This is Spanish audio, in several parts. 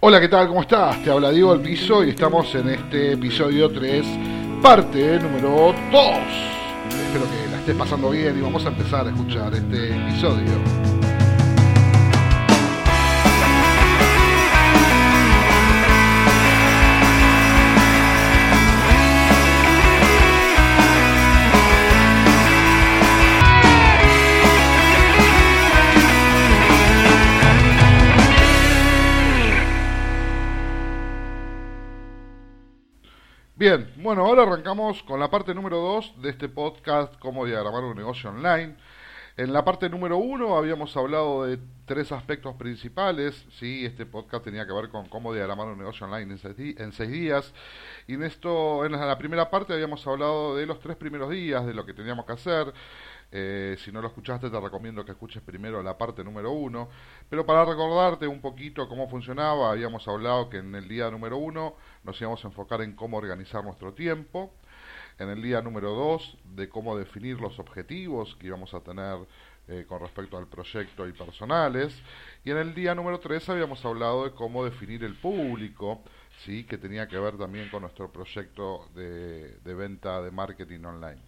Hola, ¿qué tal? ¿Cómo estás? Te habla Diego El Piso y estamos en este episodio 3, parte número 2. Espero que la estés pasando bien y vamos a empezar a escuchar este episodio. Bien, bueno, ahora arrancamos con la parte número 2 de este podcast, cómo diagramar un negocio online. En la parte número 1 habíamos hablado de tres aspectos principales, ¿sí? este podcast tenía que ver con cómo diagramar un negocio online en seis, días, y en esto, en la primera parte habíamos hablado de los tres primeros días, de lo que teníamos que hacer, eh, si no lo escuchaste, te recomiendo que escuches primero la parte número uno. Pero para recordarte un poquito cómo funcionaba, habíamos hablado que en el día número uno nos íbamos a enfocar en cómo organizar nuestro tiempo. En el día número dos, de cómo definir los objetivos que íbamos a tener eh, con respecto al proyecto y personales. Y en el día número tres habíamos hablado de cómo definir el público, ¿sí? que tenía que ver también con nuestro proyecto de, de venta de marketing online.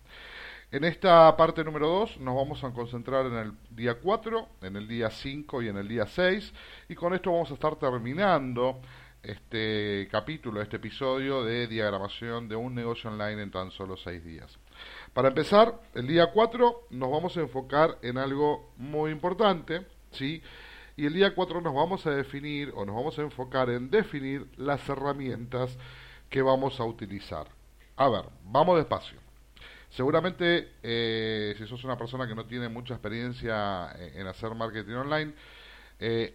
En esta parte número 2 nos vamos a concentrar en el día 4, en el día 5 y en el día 6 y con esto vamos a estar terminando este capítulo, este episodio de diagramación de un negocio online en tan solo 6 días. Para empezar, el día 4 nos vamos a enfocar en algo muy importante, ¿sí? Y el día 4 nos vamos a definir o nos vamos a enfocar en definir las herramientas que vamos a utilizar. A ver, vamos despacio. Seguramente, eh, si sos una persona que no tiene mucha experiencia en, hacer marketing online, eh,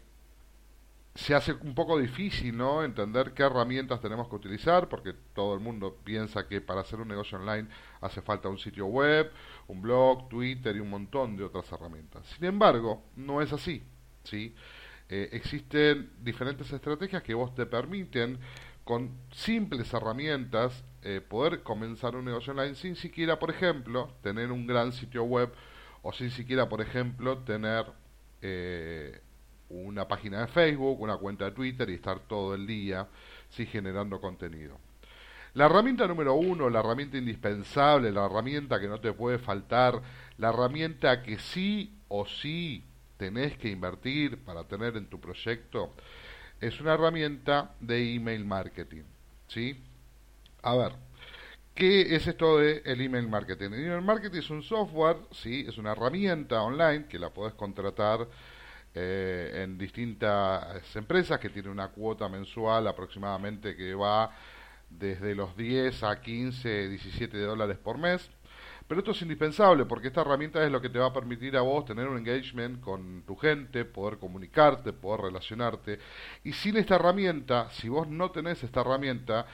se hace un poco difícil, ¿no? Entender qué herramientas tenemos que utilizar, porque todo el mundo piensa que para hacer un negocio online hace falta un sitio web, un blog, Twitter y un montón de otras herramientas. Sin embargo, no es así, ¿sí? Eh, existen diferentes estrategias que vos te permiten con simples herramientas eh, poder comenzar un negocio online sin siquiera, por ejemplo, tener un gran sitio web o sin siquiera, por ejemplo, tener eh, una página de Facebook, una cuenta de Twitter y estar todo el día sí, generando contenido. La herramienta número uno, la herramienta indispensable, la herramienta que no te puede faltar, la herramienta que sí o sí tenés que invertir para tener en tu proyecto, es una herramienta de email marketing. ¿sí? A ver, ¿qué es esto de el email marketing? El email marketing es un software, sí, es una herramienta online que la podés contratar eh, en distintas empresas que tiene una cuota mensual aproximadamente que va desde los 10 a 15, 17 dólares por mes. Pero esto es indispensable porque esta herramienta es lo que te va a permitir a vos tener un engagement con tu gente, poder comunicarte, poder relacionarte. Y sin esta herramienta, si vos no tenés esta herramienta,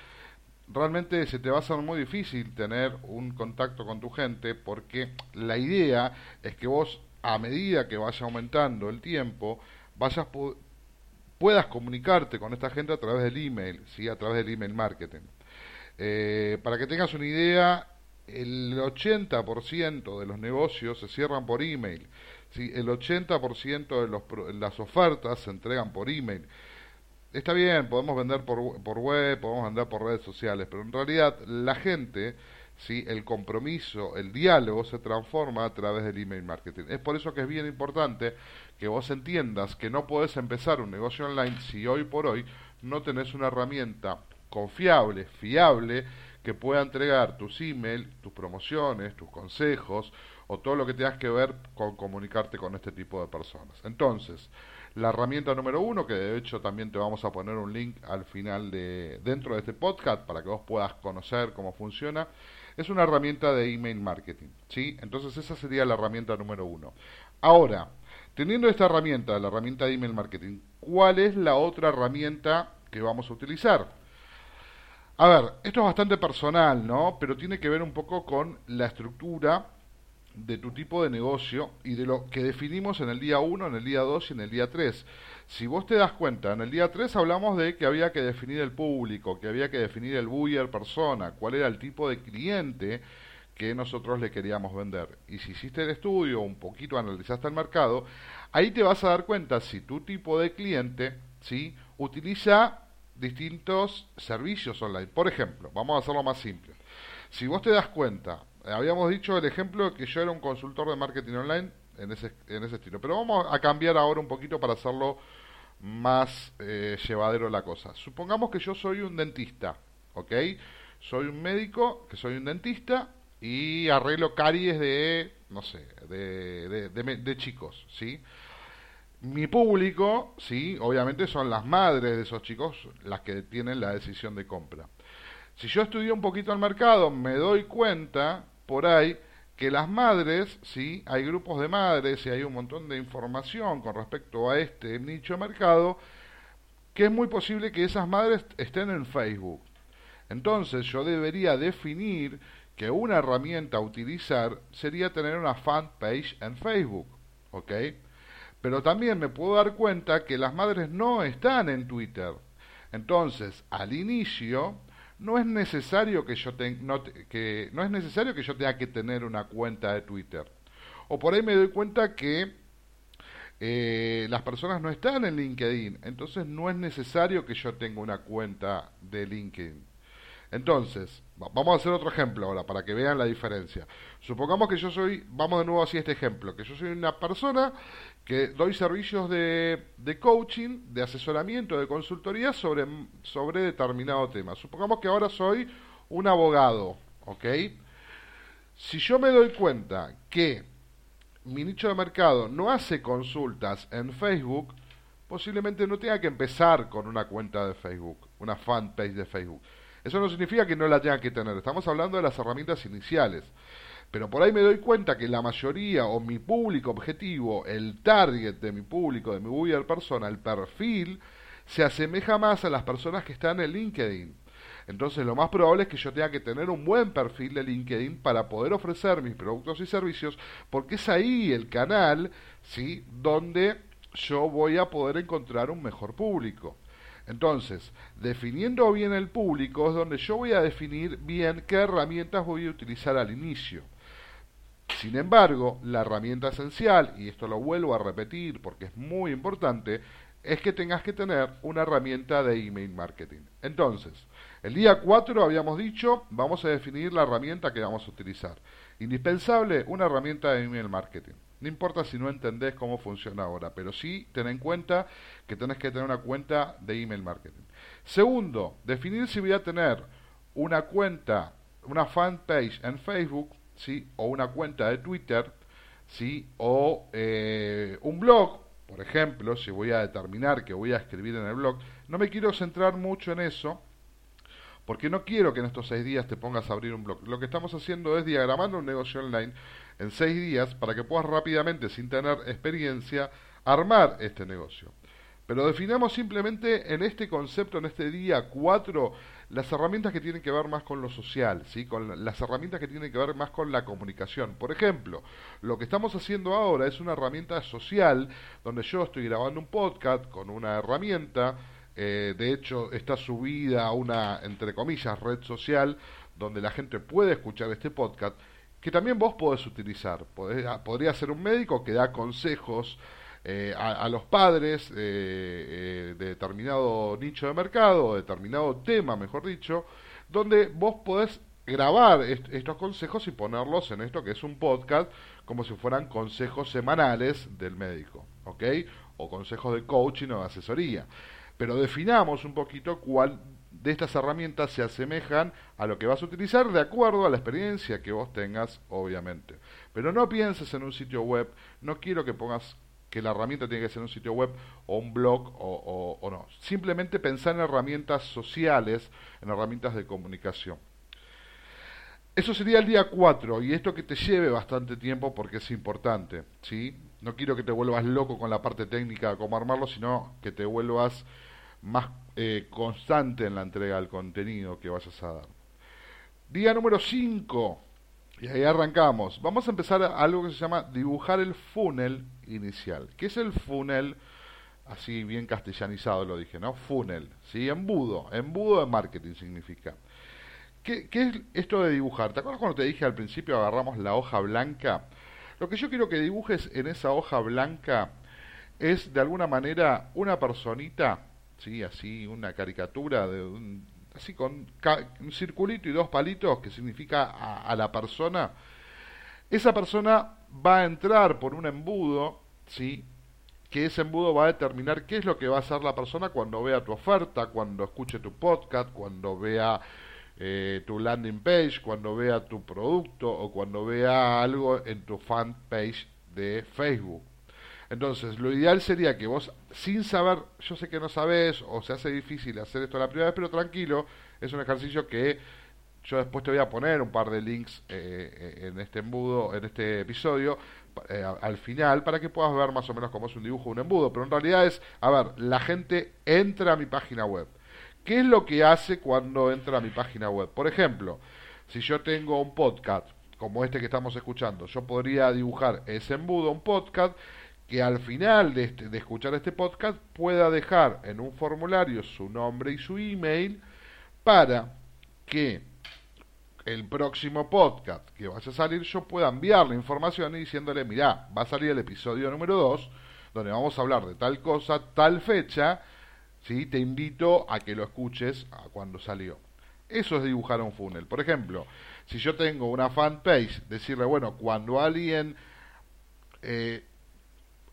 realmente se te va a hacer muy difícil tener un contacto con tu gente porque la idea es que vos a medida que vaya aumentando el tiempo vayas puedas comunicarte con esta gente a través del email, ¿sí? a través del email marketing. Eh, para que tengas una idea, el 80% de los negocios se cierran por email. ¿sí? El 80% de los, las ofertas se entregan por email está bien, podemos vender por, por web, podemos vender por redes sociales, pero en realidad la gente, ¿sí? el compromiso, el diálogo se transforma a través del email marketing. Es por eso que es bien importante que vos entiendas que no podés empezar un negocio online si hoy por hoy no tenés una herramienta confiable, fiable, que pueda entregar tus emails, tus promociones, tus consejos o todo lo que tengas que ver con comunicarte con este tipo de personas. Entonces, la herramienta número uno, que de hecho también te vamos a poner un link al final de dentro de este podcast para que vos puedas conocer cómo funciona, es una herramienta de email marketing, ¿sí? Entonces esa sería la herramienta número uno. Ahora, teniendo esta herramienta, la herramienta de email marketing, ¿cuál es la otra herramienta que vamos a utilizar? A ver, esto es bastante personal, ¿no? Pero tiene que ver un poco con la estructura de tu tipo de negocio y de lo que definimos en el día 1, en el día 2 y en el día 3. Si vos te das cuenta, en el día 3 hablamos de que había que definir el público, que había que definir el buyer persona, cuál era el tipo de cliente que nosotros le queríamos vender. Y si hiciste el estudio, un poquito analizaste el mercado, ahí te vas a dar cuenta si tu tipo de cliente ¿sí? utiliza distintos servicios online. Por ejemplo, vamos a hacerlo más simple. Si vos te das cuenta, habíamos dicho el ejemplo de que yo era un consultor de marketing online en ese, en ese estilo, pero vamos a cambiar ahora un poquito para hacerlo más eh, llevadero la cosa. Supongamos que yo soy un dentista, ¿ok? Soy un médico, que soy un dentista y arreglo caries de, no sé, de, de, de chicos, ¿sí? Mi público, sí, obviamente son las madres de esos chicos las que tienen la decisión de compra. Si yo estudio un poquito el mercado, me doy cuenta por ahí que las madres, sí, hay grupos de madres y hay un montón de información con respecto a este nicho de mercado, que es muy posible que esas madres estén en Facebook. Entonces yo debería definir que una herramienta a utilizar sería tener una fanpage en Facebook, ¿ok? Pero también me puedo dar cuenta que las madres no están en Twitter. Entonces, al inicio, no es necesario que yo que no es necesario que yo tenga que tener una cuenta de Twitter. O por ahí me doy cuenta que eh, las personas no están en LinkedIn, entonces no es necesario que yo tenga una cuenta de LinkedIn. Entonces, vamos a hacer otro ejemplo ahora para que vean la diferencia. Supongamos que yo soy, vamos de nuevo así este ejemplo, que yo soy una persona que doy servicios de, coaching, de asesoramiento, de consultoría sobre, sobre determinado tema. Supongamos que ahora soy un abogado, ¿ok? Si yo me doy cuenta que mi nicho de mercado no hace consultas en Facebook, posiblemente no tenga que empezar con una cuenta de Facebook, una fanpage de Facebook eso no significa que no la tenga que tener, estamos hablando de las herramientas iniciales. Pero por ahí me doy cuenta que la mayoría o mi público objetivo, el target de mi público, de mi buyer persona, el perfil, se asemeja más a las personas que están en LinkedIn. Entonces lo más probable es que yo tenga que tener un buen perfil de LinkedIn para poder ofrecer mis productos y servicios, porque es ahí el canal, ¿sí? Donde yo voy a poder encontrar un mejor público. Entonces, definiendo bien el público es donde yo voy a definir bien qué herramientas voy a utilizar al inicio. Sin embargo, la herramienta esencial, y esto lo vuelvo a repetir porque es muy importante, es que tengas que tener una herramienta de email marketing. Entonces, el día 4 habíamos dicho, vamos a definir la herramienta que vamos a utilizar. Indispensable, una herramienta de email marketing. No importa si no entendés cómo funciona ahora, pero sí ten en cuenta que tenés que tener una cuenta de email marketing. Segundo, definir si voy a tener una cuenta, una fanpage en Facebook, ¿sí? o una cuenta de Twitter, ¿sí? o eh, un blog, por ejemplo, si voy a determinar que voy a escribir en el blog. No me quiero centrar mucho en eso, porque no quiero que en estos seis días te pongas a abrir un blog. Lo que estamos haciendo es diagramando un negocio online en seis días para que puedas rápidamente, sin tener experiencia, armar este negocio. Pero definamos simplemente en este concepto, en este día 4, las herramientas que tienen que ver más con lo social, ¿sí? con las herramientas que tienen que ver más con la comunicación. Por ejemplo, lo que estamos haciendo ahora es una herramienta social donde yo estoy grabando un podcast con una herramienta, eh, de hecho está subida a una, entre comillas, red social donde la gente puede escuchar este podcast que también vos podés utilizar. Ah, podría ser un médico que da consejos eh, a, los padres eh, eh, de determinado nicho de mercado, determinado tema, mejor dicho, donde vos podés grabar estos consejos y ponerlos en esto que es un podcast, como si fueran consejos semanales del médico, ¿ok? O consejos de coaching o de asesoría. Pero definamos un poquito cuál de estas herramientas se asemejan a lo que vas a utilizar de acuerdo a la experiencia que vos tengas, obviamente. Pero no pienses en un sitio web, no quiero que pongas que la herramienta tiene que ser un sitio web o un blog o, no. Simplemente pensar en herramientas sociales, en herramientas de comunicación. Eso sería el día 4 y esto que te lleve bastante tiempo porque es importante, ¿sí? No quiero que te vuelvas loco con la parte técnica de cómo armarlo, sino que te vuelvas más eh, constante en la entrega del contenido que vayas a dar. Día número 5, y ahí arrancamos. Vamos a empezar a algo que se llama dibujar el funnel inicial. ¿Qué es el funnel? Así bien castellanizado lo dije, ¿no? Funnel, ¿sí? Embudo, embudo de marketing significa. ¿Qué, ¿Qué es esto de dibujar? ¿Te acuerdas cuando te dije al principio agarramos la hoja blanca? Lo que yo quiero que dibujes en esa hoja blanca es de alguna manera una personita ¿sí? Así, una caricatura de un, así con un circulito y dos palitos que significa a, la persona. Esa persona va a entrar por un embudo, ¿sí? que ese embudo va a determinar qué es lo que va a hacer la persona cuando vea tu oferta, cuando escuche tu podcast, cuando vea eh, tu landing page, cuando vea tu producto o cuando vea algo en tu fan page de Facebook. Entonces, lo ideal sería que vos, sin saber, yo sé que no sabes o se hace difícil hacer esto la primera vez, pero tranquilo, es un ejercicio que yo después te voy a poner un par de links eh, eh, en este embudo, en este episodio, eh, al final, para que puedas ver más o menos cómo es un dibujo un embudo. Pero en realidad es, a ver, la gente entra a mi página web. ¿Qué es lo que hace cuando entra a mi página web? Por ejemplo, si yo tengo un podcast como este que estamos escuchando, yo podría dibujar ese embudo, un podcast, que al final de, este, de escuchar este podcast pueda dejar en un formulario su nombre y su email para que el próximo podcast que vaya a salir yo pueda enviarle información y diciéndole, mirá, va a salir el episodio número 2, donde vamos a hablar de tal cosa, tal fecha, ¿sí? te invito a que lo escuches a cuando salió. Eso es dibujar un funnel. Por ejemplo, si yo tengo una fanpage, decirle, bueno, cuando alguien eh,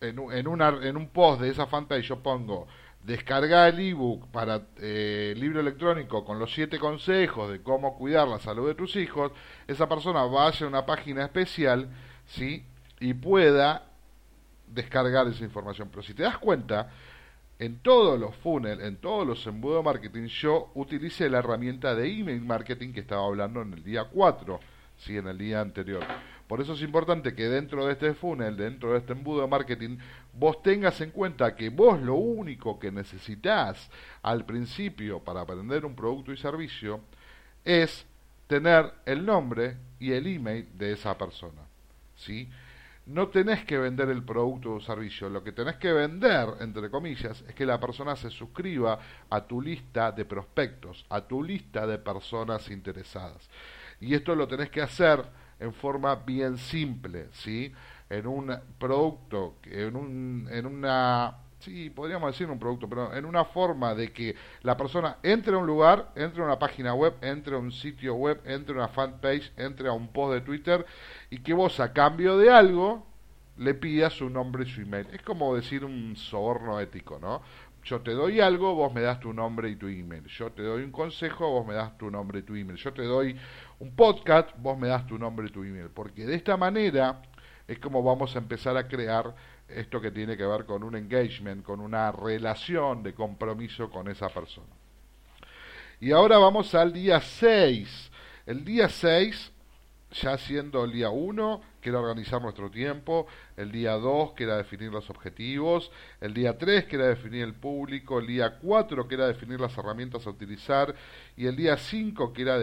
en, en, una, en un post de esa fanpage yo pongo descargar el ebook para eh, libro electrónico con los siete consejos de cómo cuidar la salud de tus hijos, esa persona vaya a una página especial, ¿sí? Y pueda descargar esa información. Pero si te das cuenta, en todos los funnels, en todos los embudos de marketing, yo utilicé la herramienta de email marketing que estaba hablando en el día 4, ¿sí? En el día anterior. Por eso es importante que dentro de este funnel, dentro de este embudo de marketing, vos tengas en cuenta que vos lo único que necesitas al principio para aprender un producto y servicio es tener el nombre y el email de esa persona. ¿Sí? No tenés que vender el producto o servicio, lo que tenés que vender, entre comillas, es que la persona se suscriba a tu lista de prospectos, a tu lista de personas interesadas. Y esto lo tenés que hacer en forma bien simple, ¿sí? En un producto, en, un, en una, sí, podríamos decir un producto, pero en una forma de que la persona entre a un lugar, entre a una página web, entre a un sitio web, entre a una fanpage, entre a un post de Twitter y que vos a cambio de algo le pidas su nombre y su email. Es como decir un soborno ético, ¿no? Yo te doy algo, vos me das tu nombre y tu email. Yo te doy un consejo, vos me das tu nombre y tu email. Yo te doy un podcast, vos me das tu nombre y tu email. Porque de esta manera es como vamos a empezar a crear esto que tiene que ver con un engagement, con una relación de compromiso con esa persona. Y ahora vamos al día 6. El día 6 ya siendo el día 1, que era organizar nuestro tiempo, el día 2, que era definir los objetivos, el día 3, que era definir el público, el día 4, que era definir las herramientas a utilizar, y el día 5, que era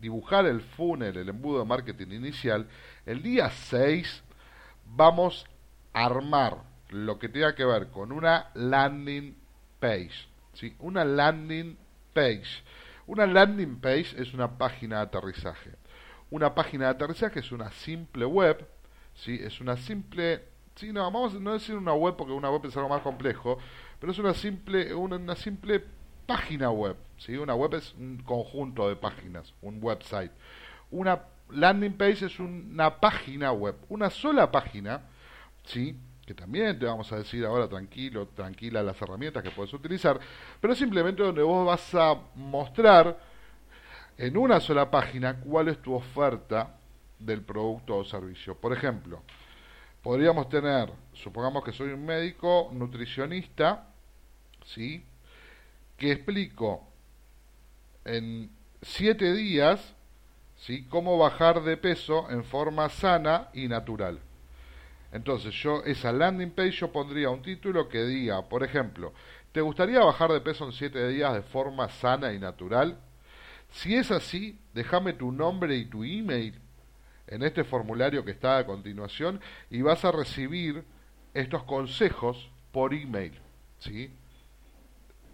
dibujar el funnel, el embudo de marketing inicial, el día 6 vamos a armar lo que tenga que ver con una landing page, ¿sí? Una landing page. Una landing page es una página de aterrizaje una página de aterrizaje es una simple web, ¿sí? es una simple, sí, no, vamos a no decir una web porque una web es algo más complejo, pero es una simple, una, simple página web, ¿sí? una web es un conjunto de páginas, un website. Una landing page es una página web, una sola página, ¿sí? que también te vamos a decir ahora tranquilo, tranquila las herramientas que puedes utilizar, pero simplemente donde vos vas a mostrar en una sola página cuál es tu oferta del producto o servicio. Por ejemplo, podríamos tener, supongamos que soy un médico nutricionista, ¿sí? Que explico en siete días, ¿sí? Cómo bajar de peso en forma sana y natural. Entonces yo, esa landing page, yo pondría un título que diga, por ejemplo, ¿te gustaría bajar de peso en siete días de forma sana y natural? Si es así, déjame tu nombre y tu email en este formulario que está a continuación y vas a recibir estos consejos por email. ¿sí?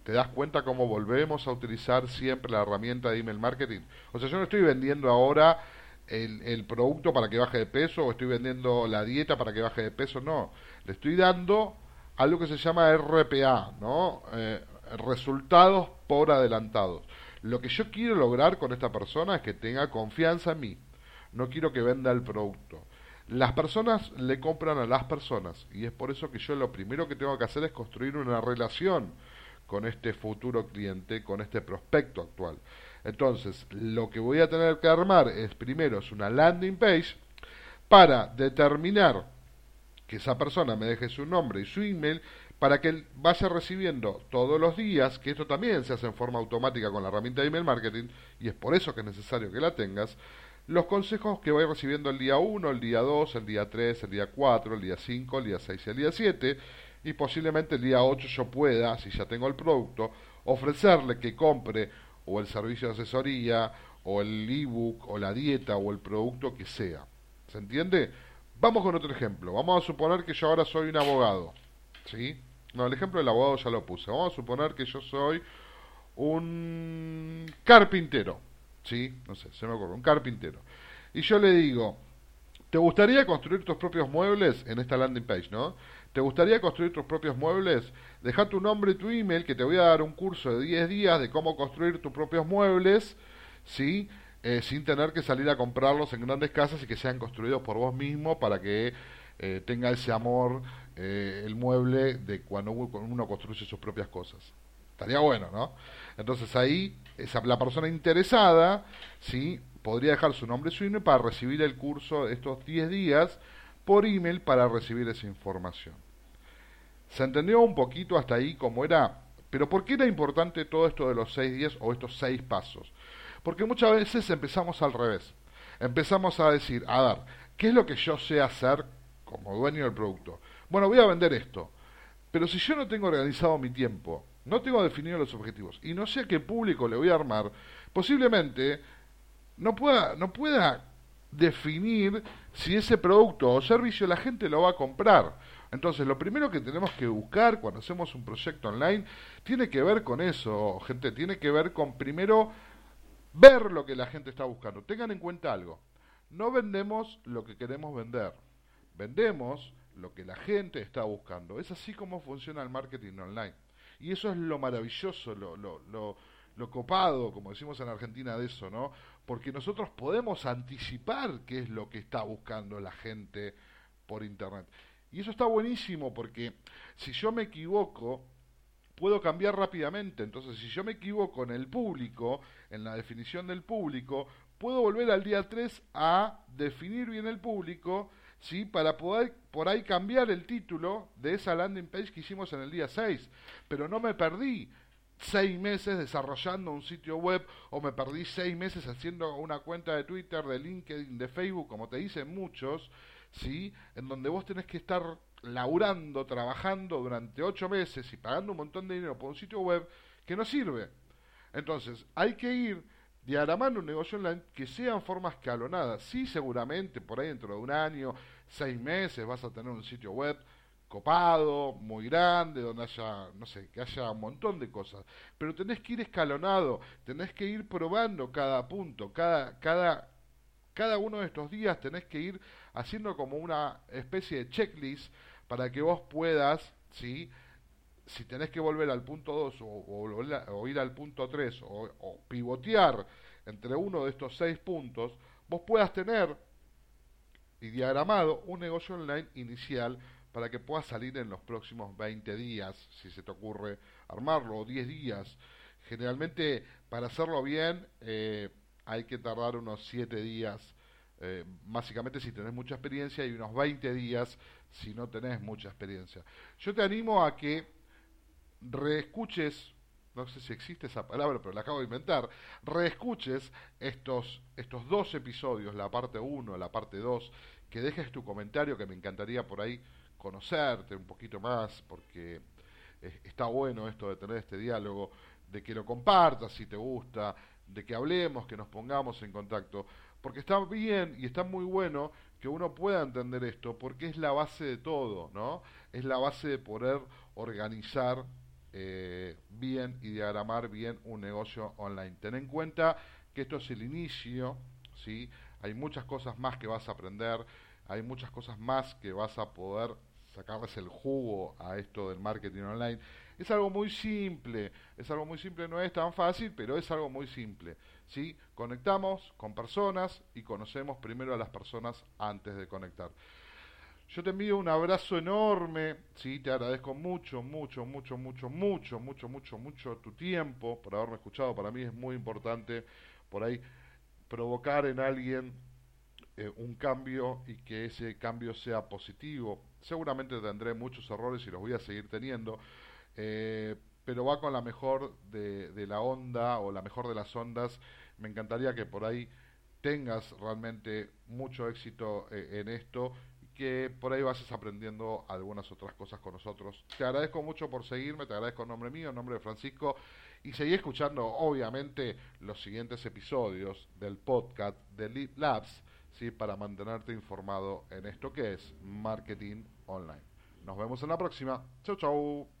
¿Te das cuenta cómo volvemos a utilizar siempre la herramienta de email marketing? O sea, yo no estoy vendiendo ahora el, producto para que baje de peso o estoy vendiendo la dieta para que baje de peso, no. Le estoy dando algo que se llama RPA, ¿no? Eh, resultados por adelantados. Lo que yo quiero lograr con esta persona es que tenga confianza en mí. No quiero que venda el producto. Las personas le compran a las personas y es por eso que yo lo primero que tengo que hacer es construir una relación con este futuro cliente, con este prospecto actual. Entonces, lo que voy a tener que armar es primero es una landing page para determinar que esa persona me deje su nombre y su email para que él vaya recibiendo todos los días, que esto también se hace en forma automática con la herramienta de email marketing, y es por eso que es necesario que la tengas, los consejos que voy recibiendo el día 1, el día 2, el día 3, el día 4, el día 5, el día 6 y el día 7, y posiblemente el día 8 yo pueda, si ya tengo el producto, ofrecerle que compre o el servicio de asesoría, o el ebook, o la dieta, o el producto que sea. ¿Se entiende? Vamos con otro ejemplo. Vamos a suponer que yo ahora soy un abogado. ¿Sí? No, el ejemplo del abogado ya lo puse. Vamos a suponer que yo soy un carpintero. ¿Sí? No sé, se me ocurre, un carpintero. Y yo le digo, ¿te gustaría construir tus propios muebles en esta landing page, no? ¿Te gustaría construir tus propios muebles? Deja tu nombre y tu email, que te voy a dar un curso de 10 días de cómo construir tus propios muebles, ¿sí? Eh, sin tener que salir a comprarlos en grandes casas y que sean construidos por vos mismo para que eh, tenga ese amor eh, el mueble de cuando uno construye sus propias cosas. Estaría bueno, ¿no? Entonces ahí esa, la persona interesada, ¿sí? Podría dejar su nombre y su email para recibir el curso estos 10 días por email para recibir esa información. ¿Se entendió un poquito hasta ahí cómo era? Pero ¿por qué era importante todo esto de los 6 días o estos 6 pasos? Porque muchas veces empezamos al revés. Empezamos a decir, a ver, ¿qué es lo que yo sé hacer como dueño del producto? Bueno, voy a vender esto. Pero si yo no tengo organizado mi tiempo, no tengo definido los objetivos y no sé a qué público le voy a armar, posiblemente no pueda, no pueda definir si ese producto o servicio la gente lo va a comprar. Entonces, lo primero que tenemos que buscar cuando hacemos un proyecto online tiene que ver con eso, gente, tiene que ver con primero ver lo que la gente está buscando. Tengan en cuenta algo, no vendemos lo que queremos vender, vendemos lo que la gente está buscando. Es así como funciona el marketing online. Y eso es lo maravilloso, lo, lo, lo, lo copado, como decimos en Argentina, de eso, ¿no? Porque nosotros podemos anticipar qué es lo que está buscando la gente por Internet. Y eso está buenísimo porque si yo me equivoco, puedo cambiar rápidamente. Entonces, si yo me equivoco en el público, en la definición del público, puedo volver al día 3 a definir bien el público ¿sí? para poder por ahí cambiar el título de esa landing page que hicimos en el día 6. Pero no me perdí seis meses desarrollando un sitio web o me perdí seis meses haciendo una cuenta de Twitter, de LinkedIn, de Facebook, como te dicen muchos, ¿sí? en donde vos tenés que estar laburando, trabajando durante ocho meses y pagando un montón de dinero por un sitio web que no sirve. Entonces, hay que ir diagramando un negocio online que sea en forma escalonada. Sí, seguramente por ahí dentro de un año, seis meses, vas a tener un sitio web copado, muy grande, donde haya, no sé, que haya un montón de cosas. Pero tenés que ir escalonado, tenés que ir probando cada punto, cada, cada, cada uno de estos días tenés que ir haciendo como una especie de checklist para que vos puedas, ¿sí? Si tenés que volver al punto 2 o, ir al punto 3 o, pivotear entre uno de estos seis puntos, vos puedas tener y diagramado un negocio online inicial para que puedas salir en los próximos 20 días, si se te ocurre armarlo, o 10 días. Generalmente, para hacerlo bien, eh, hay que tardar unos 7 días, eh, básicamente si tenés mucha experiencia, y unos 20 días si no tenés mucha experiencia. Yo te animo a que reescuches, no sé si existe esa palabra, pero la acabo de inventar, reescuches estos, estos dos episodios, la parte 1, la parte 2, que dejes tu comentario, que me encantaría por ahí conocerte un poquito más, porque está bueno esto de tener este diálogo, de que lo compartas si te gusta, de que hablemos, que nos pongamos en contacto, porque está bien y está muy bueno que uno pueda entender esto, porque es la base de todo, ¿no? Es la base de poder organizar eh, bien y diagramar bien un negocio online. Ten en cuenta que esto es el inicio, ¿sí? Hay muchas cosas más que vas a aprender, hay muchas cosas más que vas a poder sacarles el jugo a esto del marketing online. Es algo muy simple, es algo muy simple, no es tan fácil, pero es algo muy simple. ¿sí? Conectamos con personas y conocemos primero a las personas antes de conectar. Yo te envío un abrazo enorme, sí, te agradezco mucho, mucho, mucho, mucho, mucho, mucho, mucho, mucho tu tiempo por haberme escuchado. Para mí es muy importante por ahí provocar en alguien eh, un cambio y que ese cambio sea positivo. Seguramente tendré muchos errores y los voy a seguir teniendo, eh, pero va con la mejor de, la onda o la mejor de las ondas. Me encantaría que por ahí tengas realmente mucho éxito eh, en esto que por ahí vas aprendiendo algunas otras cosas con nosotros. Te agradezco mucho por seguirme, te agradezco en nombre mío, en nombre de Francisco, y seguí escuchando obviamente los siguientes episodios del podcast de Lead Labs, ¿sí? para mantenerte informado en esto que es marketing online. Nos vemos en la próxima. Chau, chau.